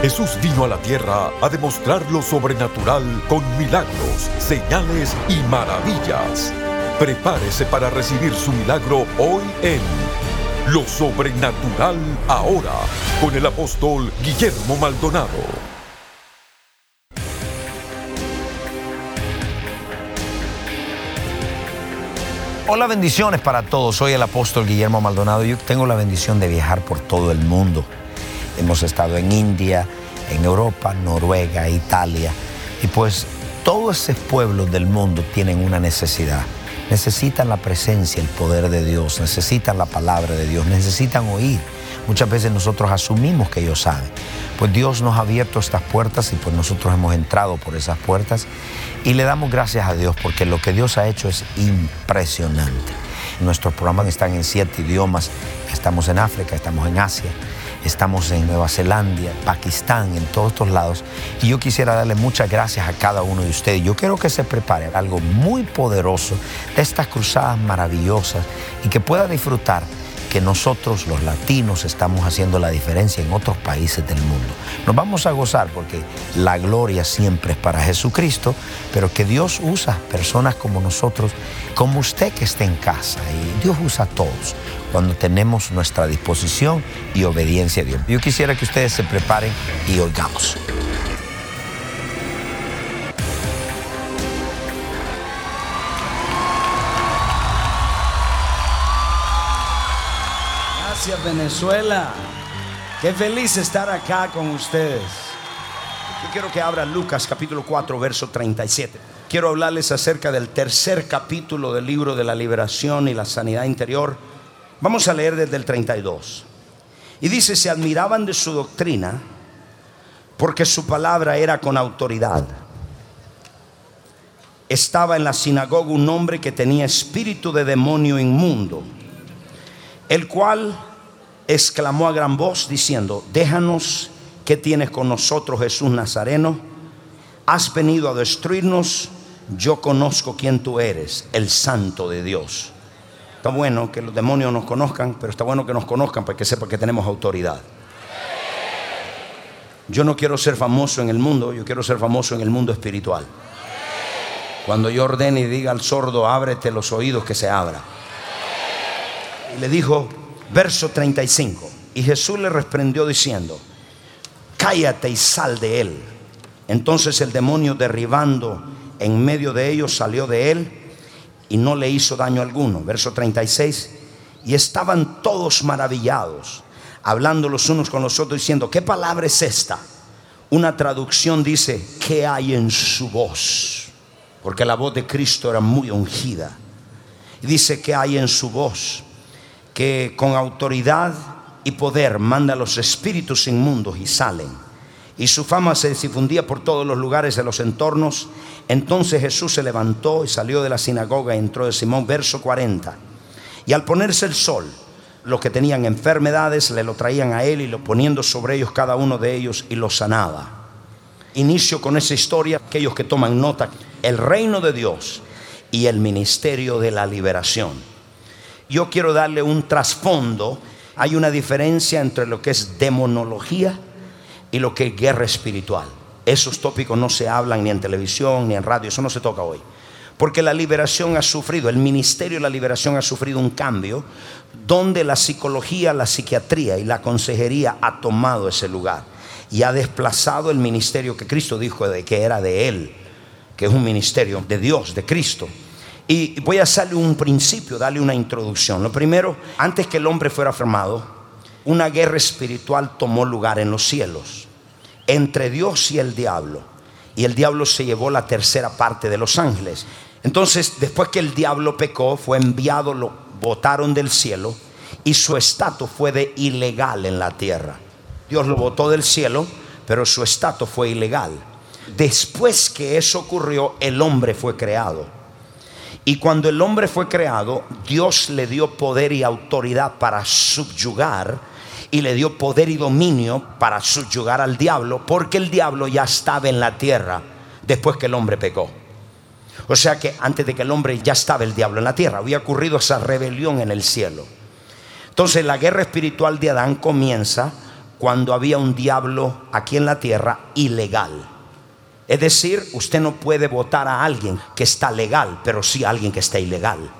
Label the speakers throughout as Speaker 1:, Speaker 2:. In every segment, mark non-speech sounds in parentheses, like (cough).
Speaker 1: Jesús vino a la tierra a demostrar lo sobrenatural con milagros, señales y maravillas. Prepárese para recibir su milagro hoy en Lo Sobrenatural Ahora con el apóstol Guillermo Maldonado.
Speaker 2: Hola, bendiciones para todos. Soy el apóstol Guillermo Maldonado. Yo tengo la bendición de viajar por todo el mundo. Hemos estado en India, en Europa, Noruega, Italia. Y pues todos esos pueblos del mundo tienen una necesidad. Necesitan la presencia, el poder de Dios, necesitan la palabra de Dios, necesitan oír. Muchas veces nosotros asumimos que ellos saben. Pues Dios nos ha abierto estas puertas y pues nosotros hemos entrado por esas puertas y le damos gracias a Dios porque lo que Dios ha hecho es impresionante. Nuestros programas están en siete idiomas. Estamos en África, estamos en Asia, Estamos en Nueva Zelanda, Pakistán, en todos estos lados. Y yo quisiera darle muchas gracias a cada uno de ustedes. Yo quiero que se prepare algo muy poderoso de estas cruzadas maravillosas y que pueda disfrutar que nosotros los latinos estamos haciendo la diferencia en otros países del mundo. Nos vamos a gozar porque la gloria siempre es para Jesucristo, pero que Dios usa personas como nosotros, como usted que esté en casa, y Dios usa a todos cuando tenemos nuestra disposición y obediencia a Dios. Yo quisiera que ustedes se preparen y oigamos.
Speaker 3: Gracias Venezuela. Qué feliz estar acá con ustedes. Yo quiero que abra Lucas capítulo 4, verso 37. Quiero hablarles acerca del tercer capítulo del libro de la liberación y la sanidad interior Vamos a leer desde el 32. Y dice, se admiraban de su doctrina porque su palabra era con autoridad. Estaba en la sinagoga un hombre que tenía espíritu de demonio inmundo, el cual exclamó a gran voz diciendo, déjanos, ¿qué tienes con nosotros Jesús Nazareno? Has venido a destruirnos, yo conozco quién tú eres, el santo de Dios. Está bueno que los demonios nos conozcan, pero está bueno que nos conozcan para que sepan que tenemos autoridad. Yo no quiero ser famoso en el mundo, yo quiero ser famoso en el mundo espiritual. Cuando yo ordene y diga al sordo, ábrete los oídos, que se abra. Le dijo, verso 35, y Jesús le reprendió diciendo, cállate y sal de él. Entonces el demonio derribando en medio de ellos salió de él y no le hizo daño alguno. Verso 36. Y estaban todos maravillados, hablando los unos con los otros, diciendo, ¿qué palabra es esta? Una traducción dice, ¿qué hay en su voz? Porque la voz de Cristo era muy ungida. Y dice, ¿qué hay en su voz? Que con autoridad y poder manda los espíritus inmundos y salen y su fama se difundía por todos los lugares de los entornos. Entonces Jesús se levantó y salió de la sinagoga y entró de Simón, verso 40. Y al ponerse el sol, los que tenían enfermedades le lo traían a él y lo poniendo sobre ellos cada uno de ellos y lo sanaba. Inicio con esa historia, aquellos que toman nota, el reino de Dios y el ministerio de la liberación. Yo quiero darle un trasfondo. Hay una diferencia entre lo que es demonología y lo que es guerra espiritual. Esos tópicos no se hablan ni en televisión ni en radio, eso no se toca hoy. Porque la liberación ha sufrido, el ministerio de la liberación ha sufrido un cambio donde la psicología, la psiquiatría y la consejería ha tomado ese lugar y ha desplazado el ministerio que Cristo dijo de que era de Él, que es un ministerio de Dios, de Cristo. Y voy a hacerle un principio, darle una introducción. Lo primero, antes que el hombre fuera formado, una guerra espiritual tomó lugar en los cielos entre Dios y el diablo. Y el diablo se llevó la tercera parte de los ángeles. Entonces, después que el diablo pecó, fue enviado, lo botaron del cielo y su estatus fue de ilegal en la tierra. Dios lo botó del cielo, pero su estatus fue ilegal. Después que eso ocurrió, el hombre fue creado. Y cuando el hombre fue creado, Dios le dio poder y autoridad para subyugar y le dio poder y dominio para subyugar al diablo, porque el diablo ya estaba en la tierra después que el hombre pecó. O sea que antes de que el hombre ya estaba el diablo en la tierra, había ocurrido esa rebelión en el cielo. Entonces la guerra espiritual de Adán comienza cuando había un diablo aquí en la tierra ilegal. Es decir, usted no puede votar a alguien que está legal, pero sí a alguien que está ilegal.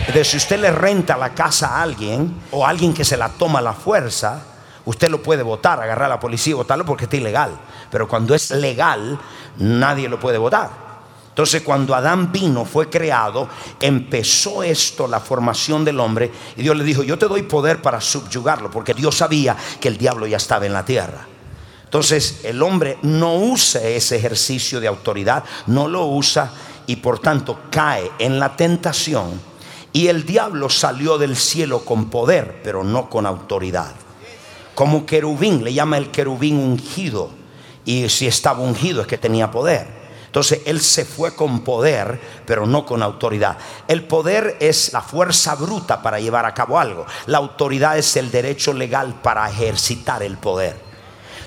Speaker 3: Entonces, si usted le renta la casa a alguien o a alguien que se la toma a la fuerza, usted lo puede votar, agarrar a la policía y votarlo porque está ilegal. Pero cuando es legal, nadie lo puede votar. Entonces cuando Adán vino, fue creado, empezó esto, la formación del hombre, y Dios le dijo, yo te doy poder para subyugarlo, porque Dios sabía que el diablo ya estaba en la tierra. Entonces el hombre no usa ese ejercicio de autoridad, no lo usa y por tanto cae en la tentación. Y el diablo salió del cielo con poder, pero no con autoridad. Como querubín, le llama el querubín ungido. Y si estaba ungido es que tenía poder. Entonces él se fue con poder, pero no con autoridad. El poder es la fuerza bruta para llevar a cabo algo. La autoridad es el derecho legal para ejercitar el poder.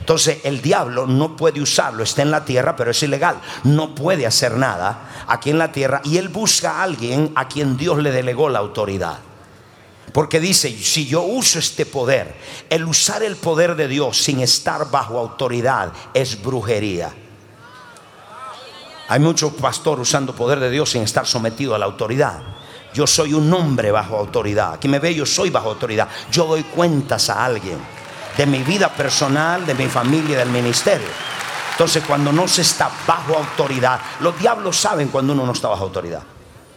Speaker 3: Entonces el diablo no puede usarlo, está en la tierra, pero es ilegal. No puede hacer nada aquí en la tierra y él busca a alguien a quien Dios le delegó la autoridad. Porque dice, si yo uso este poder, el usar el poder de Dios sin estar bajo autoridad es brujería. Hay muchos pastores usando poder de Dios sin estar sometido a la autoridad. Yo soy un hombre bajo autoridad. Aquí me ve, yo soy bajo autoridad. Yo doy cuentas a alguien de mi vida personal, de mi familia, del ministerio. Entonces, cuando no se está bajo autoridad, los diablos saben cuando uno no está bajo autoridad.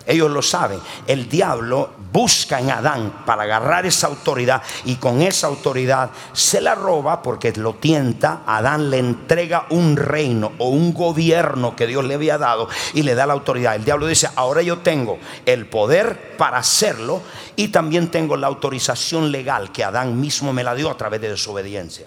Speaker 3: Ellos lo saben. El diablo busca en Adán para agarrar esa autoridad y con esa autoridad se la roba porque lo tienta. Adán le entrega un reino o un gobierno que Dios le había dado y le da la autoridad. El diablo dice, ahora yo tengo el poder para hacerlo y también tengo la autorización legal que Adán mismo me la dio a través de desobediencia.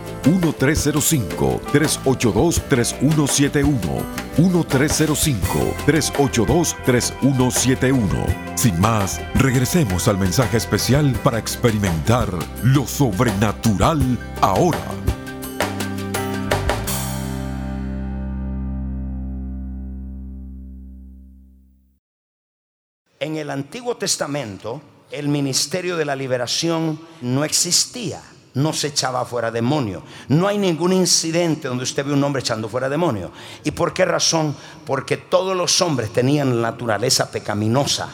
Speaker 1: 1-305-382-3171. 1-305-382-3171. Sin más, regresemos al mensaje especial para experimentar lo sobrenatural ahora.
Speaker 3: En el Antiguo Testamento, el ministerio de la liberación no existía no se echaba fuera demonio. No hay ningún incidente donde usted ve un hombre echando fuera demonio. ¿Y por qué razón? Porque todos los hombres tenían la naturaleza pecaminosa,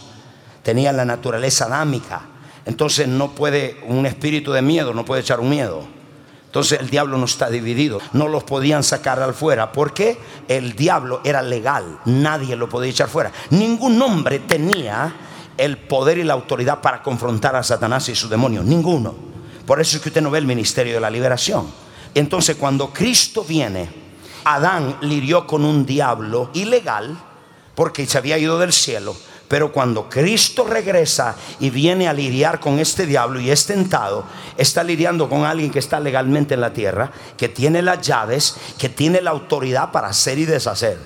Speaker 3: tenían la naturaleza adámica. Entonces no puede, un espíritu de miedo no puede echar un miedo. Entonces el diablo no está dividido. No los podían sacar al fuera. porque El diablo era legal. Nadie lo podía echar fuera. Ningún hombre tenía el poder y la autoridad para confrontar a Satanás y su demonio. Ninguno. Por eso es que usted no ve el ministerio de la liberación. Entonces cuando Cristo viene, Adán lidió con un diablo ilegal porque se había ido del cielo. Pero cuando Cristo regresa y viene a lidiar con este diablo y es tentado, está lidiando con alguien que está legalmente en la tierra, que tiene las llaves, que tiene la autoridad para hacer y deshacer.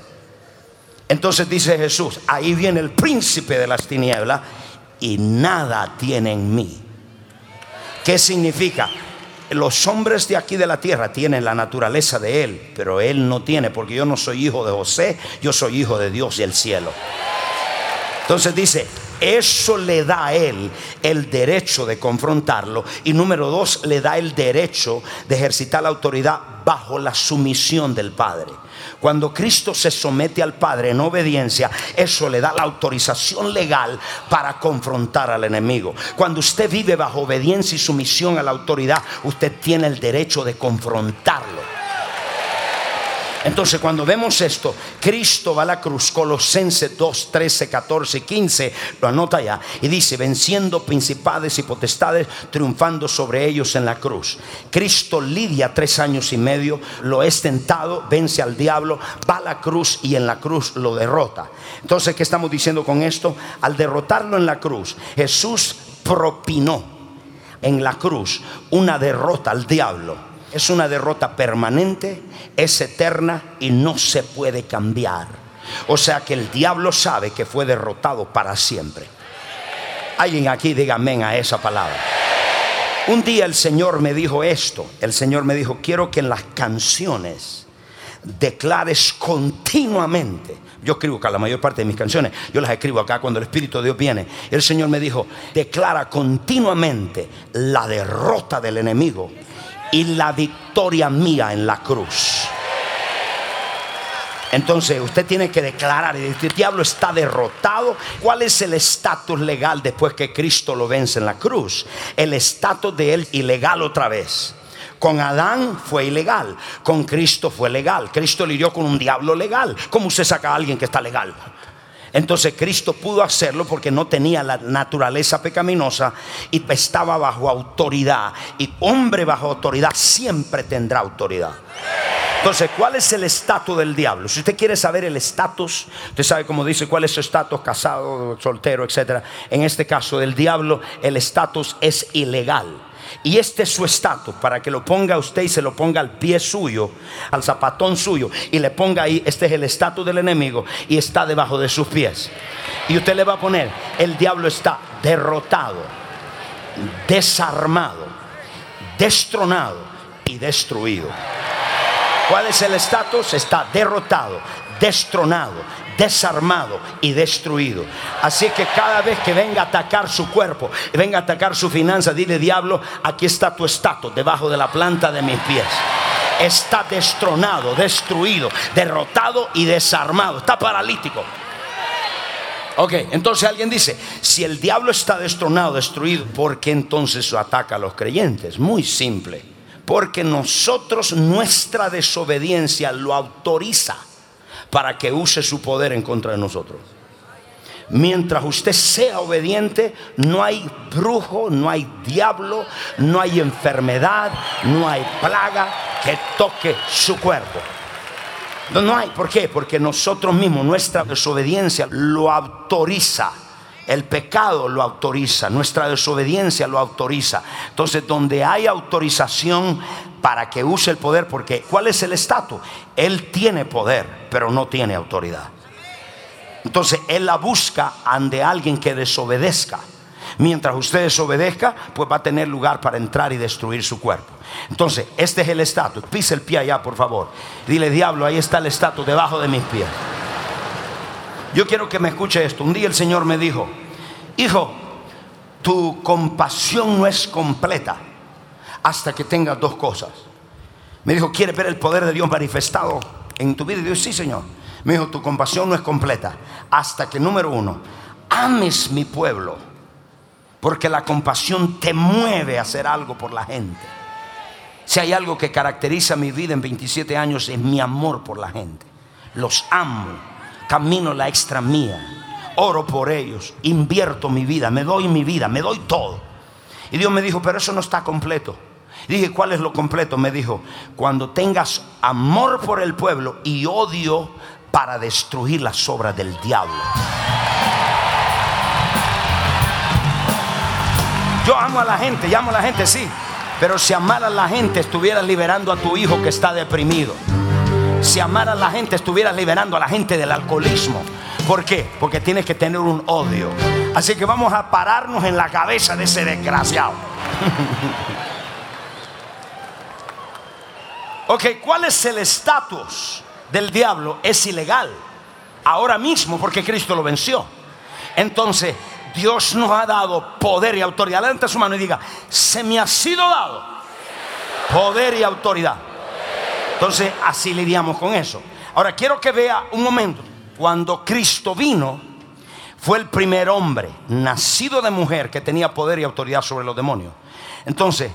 Speaker 3: Entonces dice Jesús, ahí viene el príncipe de las tinieblas y nada tiene en mí. ¿Qué significa? Los hombres de aquí de la tierra tienen la naturaleza de Él, pero Él no tiene, porque yo no soy hijo de José, yo soy hijo de Dios y el cielo. Entonces dice, eso le da a él el derecho de confrontarlo. Y número dos, le da el derecho de ejercitar la autoridad bajo la sumisión del Padre. Cuando Cristo se somete al Padre en obediencia, eso le da la autorización legal para confrontar al enemigo. Cuando usted vive bajo obediencia y sumisión a la autoridad, usted tiene el derecho de confrontarlo. Entonces cuando vemos esto, Cristo va a la cruz, Colosenses 2, 13, 14 y 15, lo anota ya, y dice, venciendo principales y potestades, triunfando sobre ellos en la cruz. Cristo lidia tres años y medio, lo es tentado, vence al diablo, va a la cruz y en la cruz lo derrota. Entonces, ¿qué estamos diciendo con esto? Al derrotarlo en la cruz, Jesús propinó en la cruz una derrota al diablo es una derrota permanente, es eterna y no se puede cambiar. O sea que el diablo sabe que fue derrotado para siempre. Alguien aquí diga amén a esa palabra. Un día el Señor me dijo esto. El Señor me dijo, quiero que en las canciones declares continuamente. Yo escribo acá la mayor parte de mis canciones, yo las escribo acá cuando el Espíritu de Dios viene. El Señor me dijo, declara continuamente la derrota del enemigo y la victoria mía en la cruz. Entonces usted tiene que declarar, el diablo está derrotado. ¿Cuál es el estatus legal después que Cristo lo vence en la cruz? El estatus de él ilegal otra vez. Con Adán fue ilegal, con Cristo fue legal. Cristo lidió con un diablo legal. ¿Cómo usted saca a alguien que está legal? Entonces Cristo pudo hacerlo porque no tenía la naturaleza pecaminosa y estaba bajo autoridad. Y hombre bajo autoridad siempre tendrá autoridad. Entonces, ¿cuál es el estatus del diablo? Si usted quiere saber el estatus, usted sabe cómo dice cuál es su estatus, casado, soltero, etc. En este caso del diablo, el estatus es ilegal. Y este es su estatus, para que lo ponga usted y se lo ponga al pie suyo, al zapatón suyo, y le ponga ahí, este es el estatus del enemigo, y está debajo de sus pies. Y usted le va a poner, el diablo está derrotado, desarmado, destronado y destruido. ¿Cuál es el estatus? Está derrotado, destronado, desarmado y destruido. Así que cada vez que venga a atacar su cuerpo, venga a atacar su finanza, dile diablo, aquí está tu estatus debajo de la planta de mis pies. Está destronado, destruido, derrotado y desarmado. Está paralítico. Ok, entonces alguien dice, si el diablo está destronado, destruido, ¿por qué entonces ataca a los creyentes? Muy simple, porque nosotros nuestra desobediencia lo autoriza para que use su poder en contra de nosotros. Mientras usted sea obediente, no hay brujo, no hay diablo, no hay enfermedad, no hay plaga que toque su cuerpo. No, no hay. ¿Por qué? Porque nosotros mismos, nuestra desobediencia lo autoriza. El pecado lo autoriza, nuestra desobediencia lo autoriza. Entonces, donde hay autorización para que use el poder, porque ¿cuál es el estatus? Él tiene poder, pero no tiene autoridad. Entonces, Él la busca ante alguien que desobedezca. Mientras usted desobedezca, pues va a tener lugar para entrar y destruir su cuerpo. Entonces, este es el estatus. Pise el pie allá, por favor. Dile, diablo, ahí está el estatus debajo de mis pies. Yo quiero que me escuche esto. Un día el Señor me dijo, hijo, tu compasión no es completa hasta que tengas dos cosas. Me dijo, ¿quieres ver el poder de Dios manifestado en tu vida? Y Dios, sí, Señor. Me dijo, tu compasión no es completa hasta que, número uno, ames mi pueblo. Porque la compasión te mueve a hacer algo por la gente. Si hay algo que caracteriza mi vida en 27 años es mi amor por la gente. Los amo camino la extra mía, oro por ellos, invierto mi vida, me doy mi vida, me doy todo. Y Dios me dijo, pero eso no está completo. dije, ¿cuál es lo completo? Me dijo, cuando tengas amor por el pueblo y odio para destruir las obras del diablo. Yo amo a la gente, llamo a la gente, sí. Pero si amara a la gente, estuvieras liberando a tu hijo que está deprimido si amara a la gente, estuvieras liberando a la gente del alcoholismo. ¿Por qué? Porque tienes que tener un odio. Así que vamos a pararnos en la cabeza de ese desgraciado. (laughs) ok, ¿cuál es el estatus del diablo? Es ilegal. Ahora mismo porque Cristo lo venció. Entonces, Dios nos ha dado poder y autoridad. Levanta su mano y diga, se me ha sido dado poder y autoridad. Entonces así lidiamos con eso. Ahora quiero que vea un momento. Cuando Cristo vino, fue el primer hombre nacido de mujer que tenía poder y autoridad sobre los demonios. Entonces,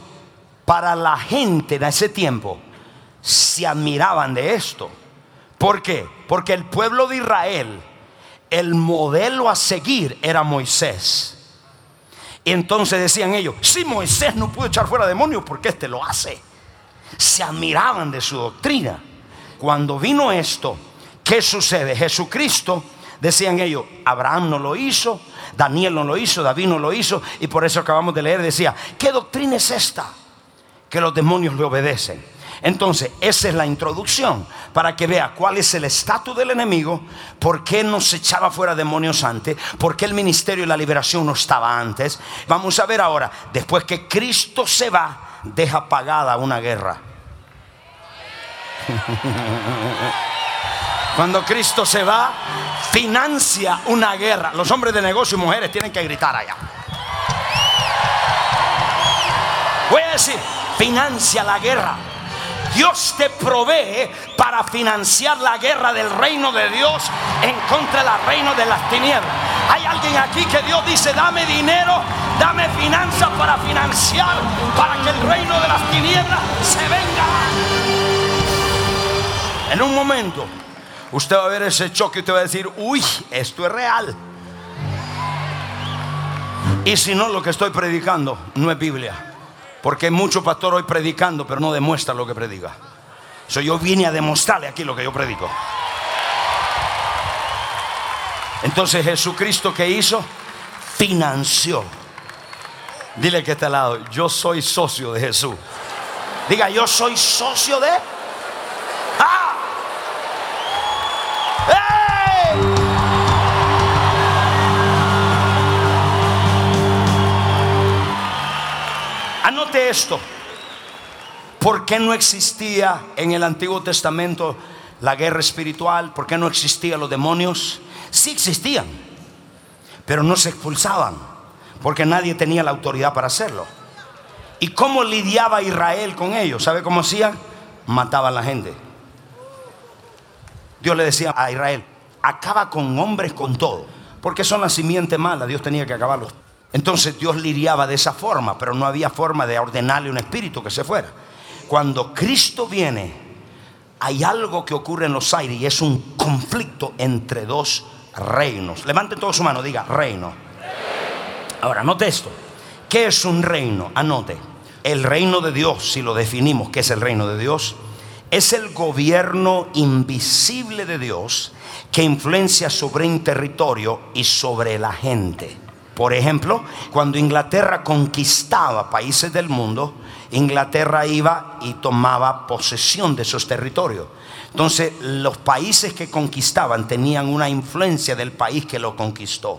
Speaker 3: para la gente de ese tiempo, se admiraban de esto. ¿Por qué? Porque el pueblo de Israel, el modelo a seguir era Moisés. Y entonces decían ellos, si Moisés no pudo echar fuera demonios, ¿por qué este lo hace? Se admiraban de su doctrina. Cuando vino esto, ¿qué sucede? Jesucristo, decían ellos, Abraham no lo hizo, Daniel no lo hizo, David no lo hizo, y por eso acabamos de leer, decía, ¿qué doctrina es esta? Que los demonios le obedecen. Entonces, esa es la introducción para que vea cuál es el estatus del enemigo, por qué no se echaba fuera demonios antes, por qué el ministerio y la liberación no estaba antes. Vamos a ver ahora, después que Cristo se va, deja pagada una guerra. Cuando Cristo se va, financia una guerra. Los hombres de negocio y mujeres tienen que gritar allá. Voy a decir, financia la guerra. Dios te provee para financiar la guerra del reino de Dios en contra del reino de las tinieblas. Hay alguien aquí que Dios dice, dame dinero, dame finanzas para financiar, para que el reino de las tinieblas se venga. En un momento, usted va a ver ese choque y usted va a decir, uy, esto es real. Y si no, lo que estoy predicando no es Biblia. Porque hay mucho pastor hoy predicando, pero no demuestra lo que predica. So, yo vine a demostrarle aquí lo que yo predico. Entonces Jesucristo que hizo, financió. Dile que está al lado, yo soy socio de Jesús. Diga, yo soy socio de... Esto. ¿Por qué no existía en el Antiguo Testamento la guerra espiritual? ¿Por qué no existían los demonios? Sí existían, pero no se expulsaban, porque nadie tenía la autoridad para hacerlo. ¿Y cómo lidiaba Israel con ellos? ¿Sabe cómo hacían? Mataban a la gente. Dios le decía a Israel, acaba con hombres con todo, porque son la simiente mala, Dios tenía que acabarlos. Entonces Dios lidiaba de esa forma, pero no había forma de ordenarle un espíritu que se fuera. Cuando Cristo viene, hay algo que ocurre en los aires y es un conflicto entre dos reinos. Levanten todos su mano, diga reino. Ahora, anote esto. ¿Qué es un reino? Anote. El reino de Dios, si lo definimos, ¿qué es el reino de Dios? Es el gobierno invisible de Dios que influencia sobre un territorio y sobre la gente. Por ejemplo, cuando Inglaterra conquistaba países del mundo, Inglaterra iba y tomaba posesión de esos territorios. Entonces, los países que conquistaban tenían una influencia del país que lo conquistó.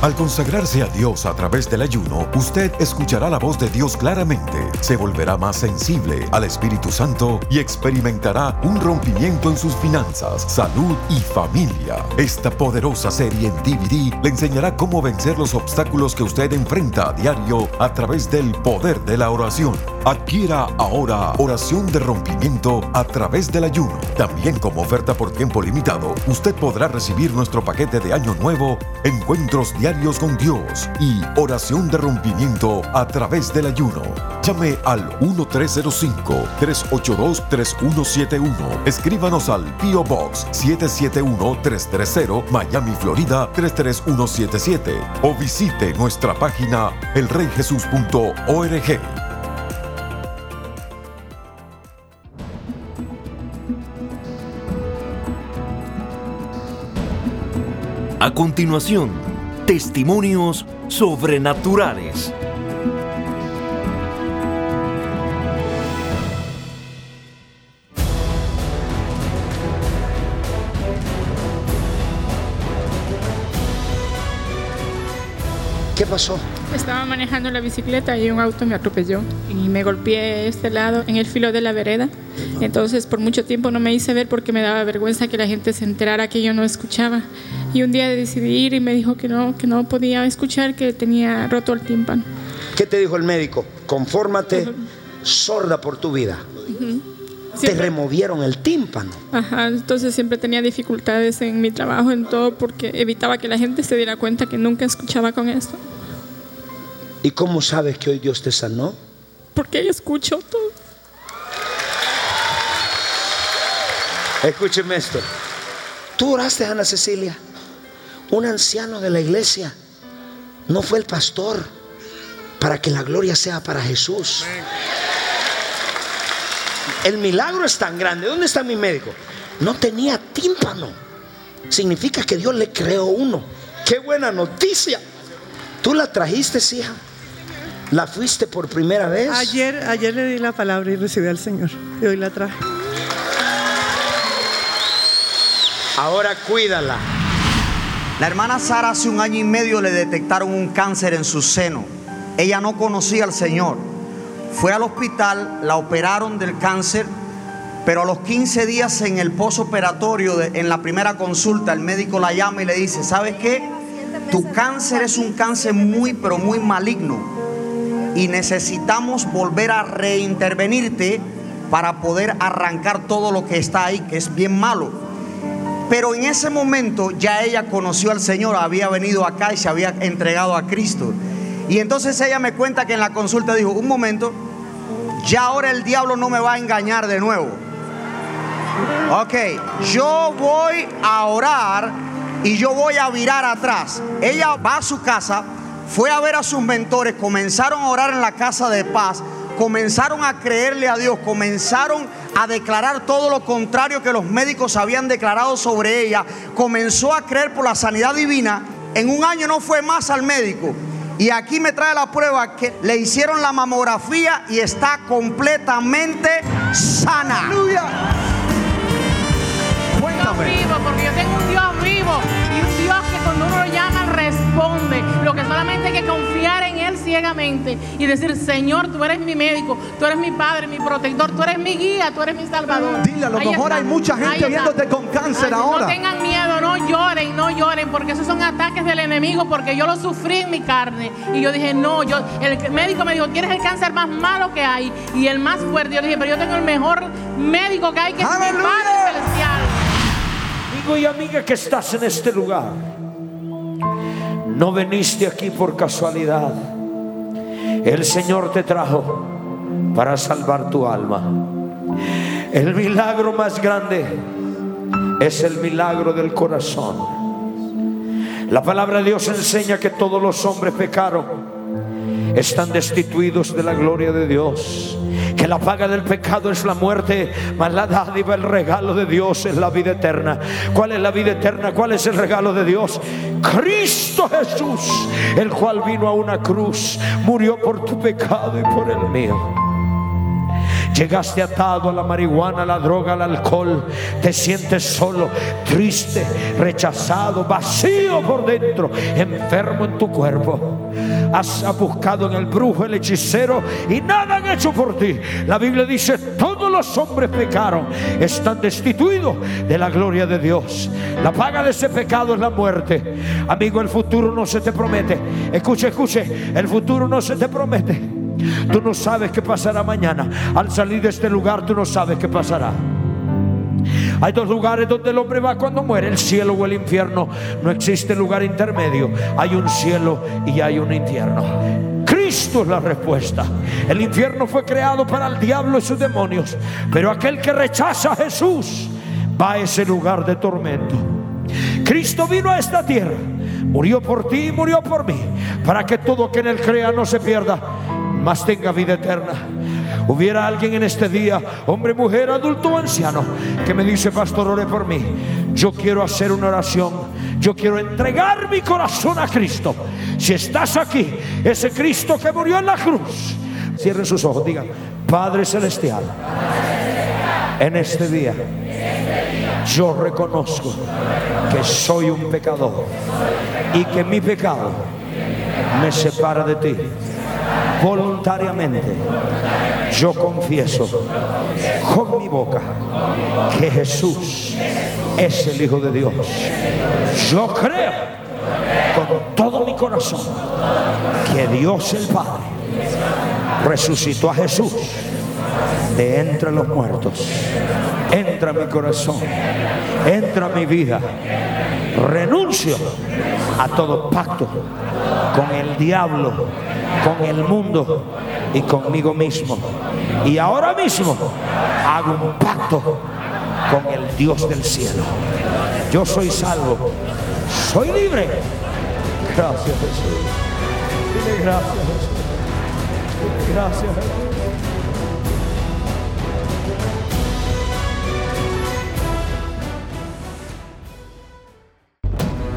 Speaker 1: Al consagrarse a Dios a través del ayuno, usted escuchará la voz de Dios claramente, se volverá más sensible al Espíritu Santo y experimentará un rompimiento en sus finanzas, salud y familia. Esta poderosa serie en DVD le enseñará cómo vencer los obstáculos que usted enfrenta a diario a través del poder de la oración. Adquiera ahora oración de rompimiento a través del ayuno. También como oferta por tiempo limitado, usted podrá recibir nuestro paquete de año nuevo, encuentros diarios con Dios y oración de rompimiento a través del ayuno. Llame al 1305-382-3171. Escríbanos al P.O. Box 771-330 Miami, Florida 33177 o visite nuestra página elreyjesus.org.
Speaker 4: A continuación, Testimonios sobrenaturales.
Speaker 3: ¿Qué pasó?
Speaker 5: Estaba manejando la bicicleta y un auto me atropelló y me golpeé este lado en el filo de la vereda. Entonces por mucho tiempo no me hice ver porque me daba vergüenza que la gente se enterara que yo no escuchaba. Y un día decidí ir y me dijo que no, que no podía escuchar, que tenía roto el tímpano.
Speaker 3: ¿Qué te dijo el médico? Confórmate, sorda por tu vida. Te
Speaker 5: Siempre-
Speaker 3: removieron el tímpano.
Speaker 5: Ajá, entonces siempre tenía dificultades en mi trabajo, en todo, porque evitaba que la gente se diera cuenta que nunca escuchaba con esto.
Speaker 3: ¿Y cómo sabes que hoy Dios te sanó?
Speaker 5: Porque escucho todo.
Speaker 3: Escúcheme esto. Tú oraste, Ana Cecilia. Un anciano de la iglesia. No fue el pastor. Para que la gloria sea para Jesús. El milagro es tan grande. ¿Dónde está mi médico? No tenía tímpano. Significa que Dios le creó uno. Qué buena noticia. Tú la trajiste, hija. La fuiste por primera vez.
Speaker 6: Ayer, ayer le di la palabra y recibí al Señor. Y hoy la traje.
Speaker 3: Ahora cuídala.
Speaker 7: La hermana Sara hace un año y medio le detectaron un cáncer en su seno. Ella no conocía al Señor. Fue al hospital, la operaron del cáncer, pero a los 15 días en el posoperatorio, en la primera consulta, el médico la llama y le dice, ¿sabes qué? Tu cáncer es un cáncer muy, pero muy maligno. Y necesitamos volver a reintervenirte para poder arrancar todo lo que está ahí, que es bien malo. Pero en ese momento ya ella conoció al Señor, había venido acá y se había entregado a Cristo. Y entonces ella me cuenta que en la consulta dijo, un momento, ya ahora el diablo no me va a engañar de nuevo. Ok, yo voy a orar y yo voy a virar atrás. Ella va a su casa, fue a ver a sus mentores, comenzaron a orar en la casa de paz, comenzaron a creerle a Dios, comenzaron a declarar todo lo contrario que los médicos habían declarado sobre ella, comenzó a creer por la sanidad divina. En un año no fue más al médico. Y aquí me trae la prueba que le hicieron la mamografía y está completamente sana.
Speaker 8: Dios vivo, porque yo tengo responde. Lo que solamente hay que confiar en Él ciegamente y decir, Señor, tú eres mi médico, tú eres mi padre, mi protector, tú eres mi guía, tú eres mi salvador.
Speaker 9: Dile, a lo
Speaker 8: Ahí
Speaker 9: mejor
Speaker 8: está,
Speaker 9: hay mucha gente viéndote con cáncer
Speaker 8: Ay,
Speaker 9: ahora.
Speaker 8: No tengan miedo, no lloren, no lloren, porque esos son ataques del enemigo, porque yo lo sufrí en mi carne. Y yo dije, no, yo, el médico me dijo, tienes el cáncer más malo que hay y el más fuerte. Yo dije, pero yo tengo el mejor médico que hay, que es mi. Padre Celestial.
Speaker 10: Amigo y amiga que estás en este lugar, no veniste aquí por casualidad. El Señor te trajo para salvar tu alma. El milagro más grande es el milagro del corazón. La palabra de Dios enseña que todos los hombres pecaron están destituidos de la gloria de Dios. Que la paga del pecado es la muerte, mas la dádiva, el regalo de Dios es la vida eterna. ¿Cuál es la vida eterna? ¿Cuál es el regalo de Dios? Cristo Jesús, el cual vino a una cruz, murió por tu pecado y por el mío. Llegaste atado a la marihuana, a la droga, al alcohol. Te sientes solo, triste, rechazado, vacío por dentro, enfermo en tu cuerpo. Has buscado en el brujo, el hechicero y nada han hecho por ti. La Biblia dice, todos los hombres pecaron, están destituidos de la gloria de Dios. La paga de ese pecado es la muerte. Amigo, el futuro no se te promete. Escuche, escuche, el futuro no se te promete. Tú no sabes qué pasará mañana. Al salir de este lugar, tú no sabes qué pasará. Hay dos lugares donde el hombre va cuando muere, el cielo o el infierno. No existe lugar intermedio. Hay un cielo y hay un infierno. Cristo es la respuesta. El infierno fue creado para el diablo y sus demonios. Pero aquel que rechaza a Jesús va a ese lugar de tormento. Cristo vino a esta tierra, murió por ti y murió por mí, para que todo que en él crea no se pierda, mas tenga vida eterna. Hubiera alguien en este día, hombre, mujer, adulto o anciano, que me dice, pastor, ore por mí. Yo quiero hacer una oración. Yo quiero entregar mi corazón a Cristo. Si estás aquí, ese Cristo que murió en la cruz, cierren sus ojos, digan, Padre Celestial, en este día, yo reconozco que soy un pecador y que mi pecado me separa de ti. Voluntariamente yo confieso con mi boca que Jesús es el Hijo de Dios. Yo creo con todo mi corazón que Dios el Padre resucitó a Jesús de entre los muertos. Entra mi corazón, entra mi vida. Renuncio a todo pacto con el diablo, con el mundo y conmigo mismo. Y ahora mismo hago un pacto con el Dios del cielo. Yo soy salvo, soy libre. Gracias Jesús. Gracias Jesús. Gracias Jesús.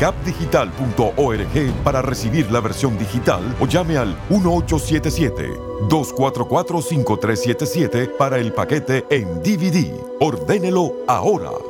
Speaker 1: capdigital.org para recibir la versión digital o llame al 1877-244-5377 para el paquete en DVD. Ordénelo ahora.